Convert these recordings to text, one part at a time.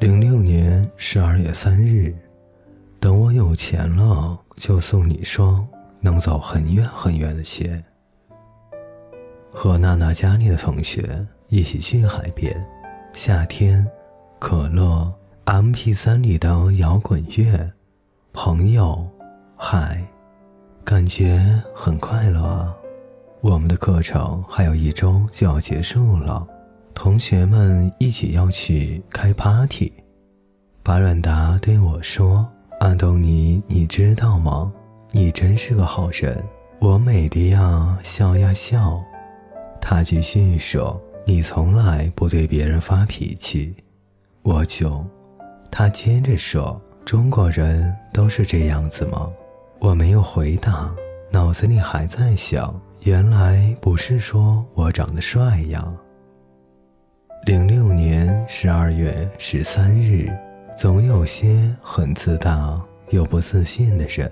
零六年十二月三日，等我有钱了，就送你双能走很远很远的鞋。和娜娜家里的同学一起去海边，夏天，可乐，M P 三里的摇滚乐，朋友，海，感觉很快乐啊。我们的课程还有一周就要结束了，同学们一起要去开 party。巴软达对我说：“安东尼，你知道吗？你真是个好人。”我美的呀，笑呀笑。他继续说：“你从来不对别人发脾气。”我就，他接着说：“中国人都是这样子吗？”我没有回答，脑子里还在想。原来不是说我长得帅呀。零六年十二月十三日，总有些很自大又不自信的人。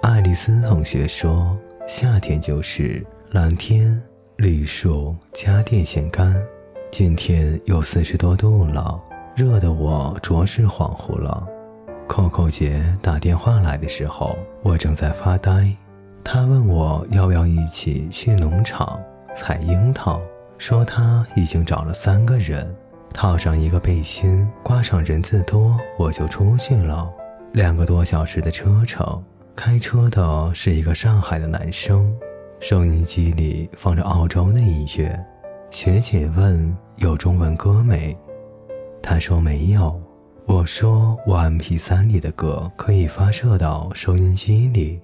爱丽丝同学说：“夏天就是蓝天、绿树加电线杆。”今天有四十多度了，热得我着实恍惚了。Coco 姐打电话来的时候，我正在发呆。她问我要不要一起去农场采樱桃，说他已经找了三个人，套上一个背心，挂上人字拖，我就出去了。两个多小时的车程，开车的是一个上海的男生，收音机里放着澳洲的音乐。学姐问有中文歌没？他说没有。我说我 MP3 里的歌可以发射到收音机里。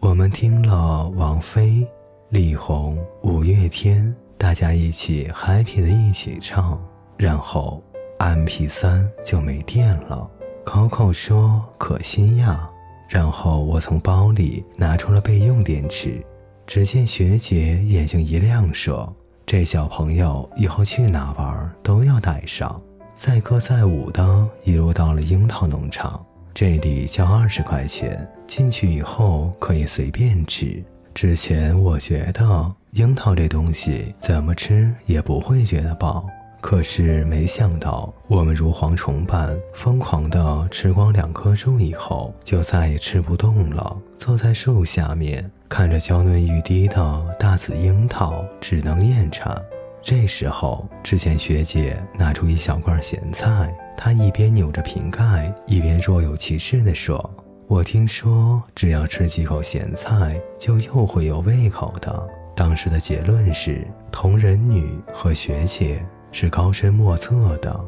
我们听了王菲、李红、五月天，大家一起 happy 的一起唱，然后 M P 三就没电了。Coco 说可惜呀。然后我从包里拿出了备用电池，只见学姐眼睛一亮，说：“这小朋友以后去哪玩都要带上。”载歌载舞的一路到了樱桃农场。这里交二十块钱，进去以后可以随便吃。之前我觉得樱桃这东西怎么吃也不会觉得饱，可是没想到我们如蝗虫般疯狂地吃光两棵树以后，就再也吃不动了。坐在树下面，看着娇嫩欲滴的大紫樱桃，只能咽馋。这时候，只见学姐拿出一小罐咸菜。她一边扭着瓶盖，一边若有其事地说：“我听说，只要吃几口咸菜，就又会有胃口的。”当时的结论是，同人女和学姐是高深莫测的。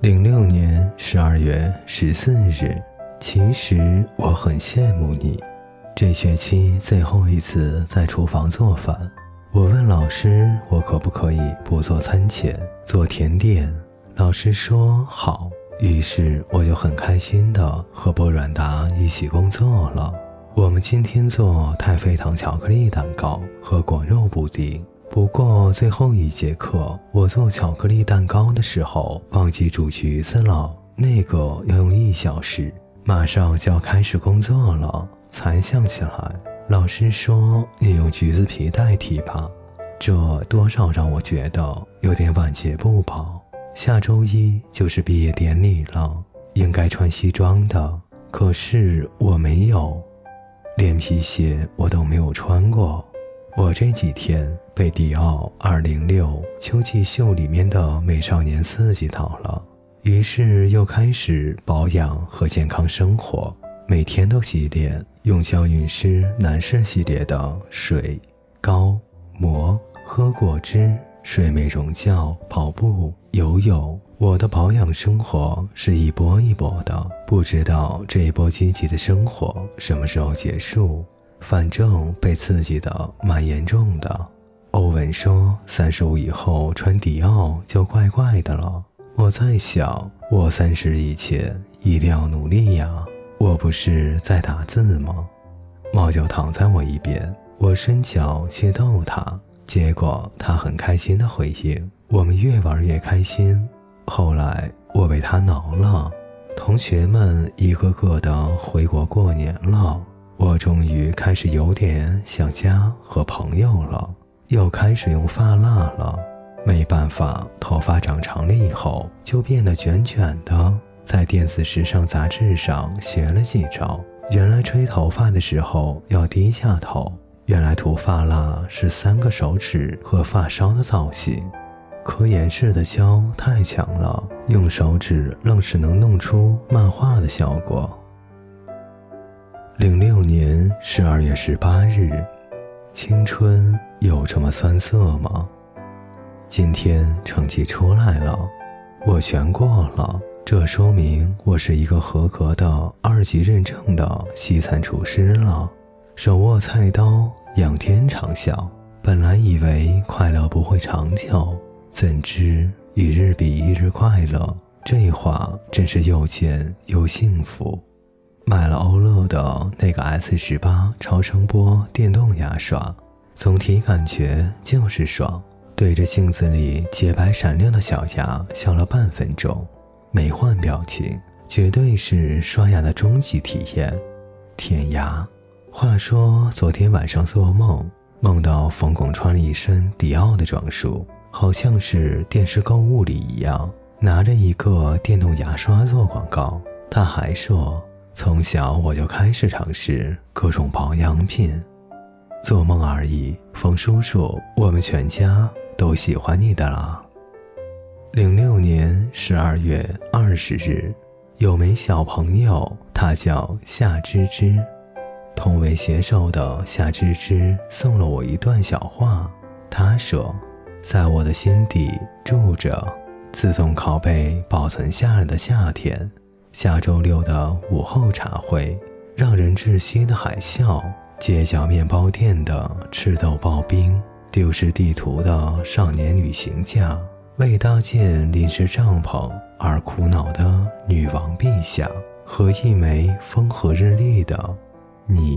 零六年十二月十四日，其实我很羡慕你。这学期最后一次在厨房做饭，我问老师，我可不可以不做餐前，做甜点？老师说好，于是我就很开心的和波软达一起工作了。我们今天做太妃糖巧克力蛋糕和果肉布丁。不过最后一节课，我做巧克力蛋糕的时候忘记煮橘子了，那个要用一小时。马上就要开始工作了，才想起来。老师说你用橘子皮代替吧，这多少让我觉得有点晚节不保。下周一就是毕业典礼了，应该穿西装的，可是我没有，连皮鞋我都没有穿过。我这几天被迪奥二零六秋季秀里面的美少年刺激到了，于是又开始保养和健康生活，每天都洗脸，用娇韵诗男士系列的水、膏、膜，喝果汁。睡美容觉，跑步、游泳，我的保养生活是一波一波的，不知道这一波积极的生活什么时候结束。反正被刺激的蛮严重的。欧文说，三十五以后穿迪奥就怪怪的了。我在想，我三十以前一定要努力呀。我不是在打字吗？猫就躺在我一边，我伸脚去逗它。结果它很开心的回应，我们越玩越开心。后来我被他挠了，同学们一个个的回国过年了，我终于开始有点想家和朋友了，又开始用发蜡了。没办法，头发长长了以后就变得卷卷的。在电子时尚杂志上学了几招，原来吹头发的时候要低下头。原来涂发蜡是三个手指和发梢的造型。科研室的胶太强了，用手指愣是能弄出漫画的效果。零六年十二月十八日，青春有这么酸涩吗？今天成绩出来了，我全过了。这说明我是一个合格的二级认证的西餐厨师了，手握菜刀，仰天长啸。本来以为快乐不会长久，怎知一日比一日快乐。这话真是又贱又幸福。买了欧乐的那个 S 十八超声波电动牙刷，总体感觉就是爽。对着镜子里洁白闪亮的小牙笑了半分钟。没换表情，绝对是刷牙的终极体验。舔牙。话说昨天晚上做梦，梦到冯巩穿了一身迪奥的装束，好像是电视购物里一样，拿着一个电动牙刷做广告。他还说，从小我就开始尝试各种保养品。做梦而已，冯叔叔，我们全家都喜欢你的啦。零六年十二月二十日，有枚小朋友，他叫夏芝芝，同为写手的夏芝芝送了我一段小话。他说：“在我的心底住着，自动拷贝保存下来的夏天，下周六的午后茶会，让人窒息的海啸，街角面包店的赤豆刨冰，丢失地图的少年旅行家。”为搭建临时帐篷而苦恼的女王陛下和一枚风和日丽的你。